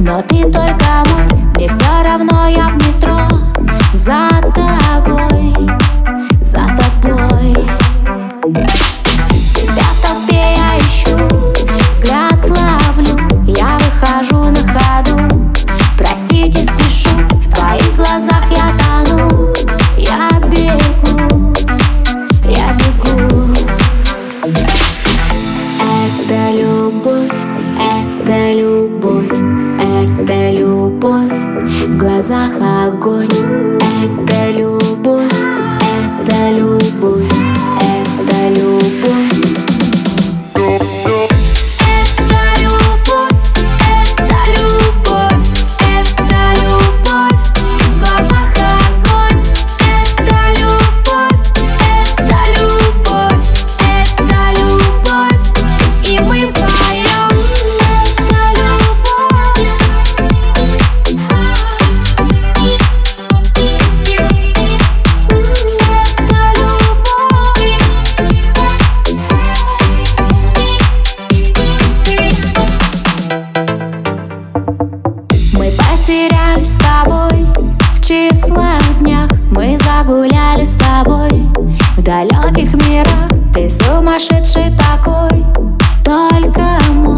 Но ты только мой, мне все равно я в метро. За тобой, за тобой. Тебя в толпе я ищу, взгляд ловлю. Я выхожу на ходу, простите, спешу В твоих глазах я тону, я бегу, я бегу. Это любовь. Это потерялись с тобой В числах днях. Мы загуляли с тобой В далеких мирах. Ты сумасшедший такой Только мой,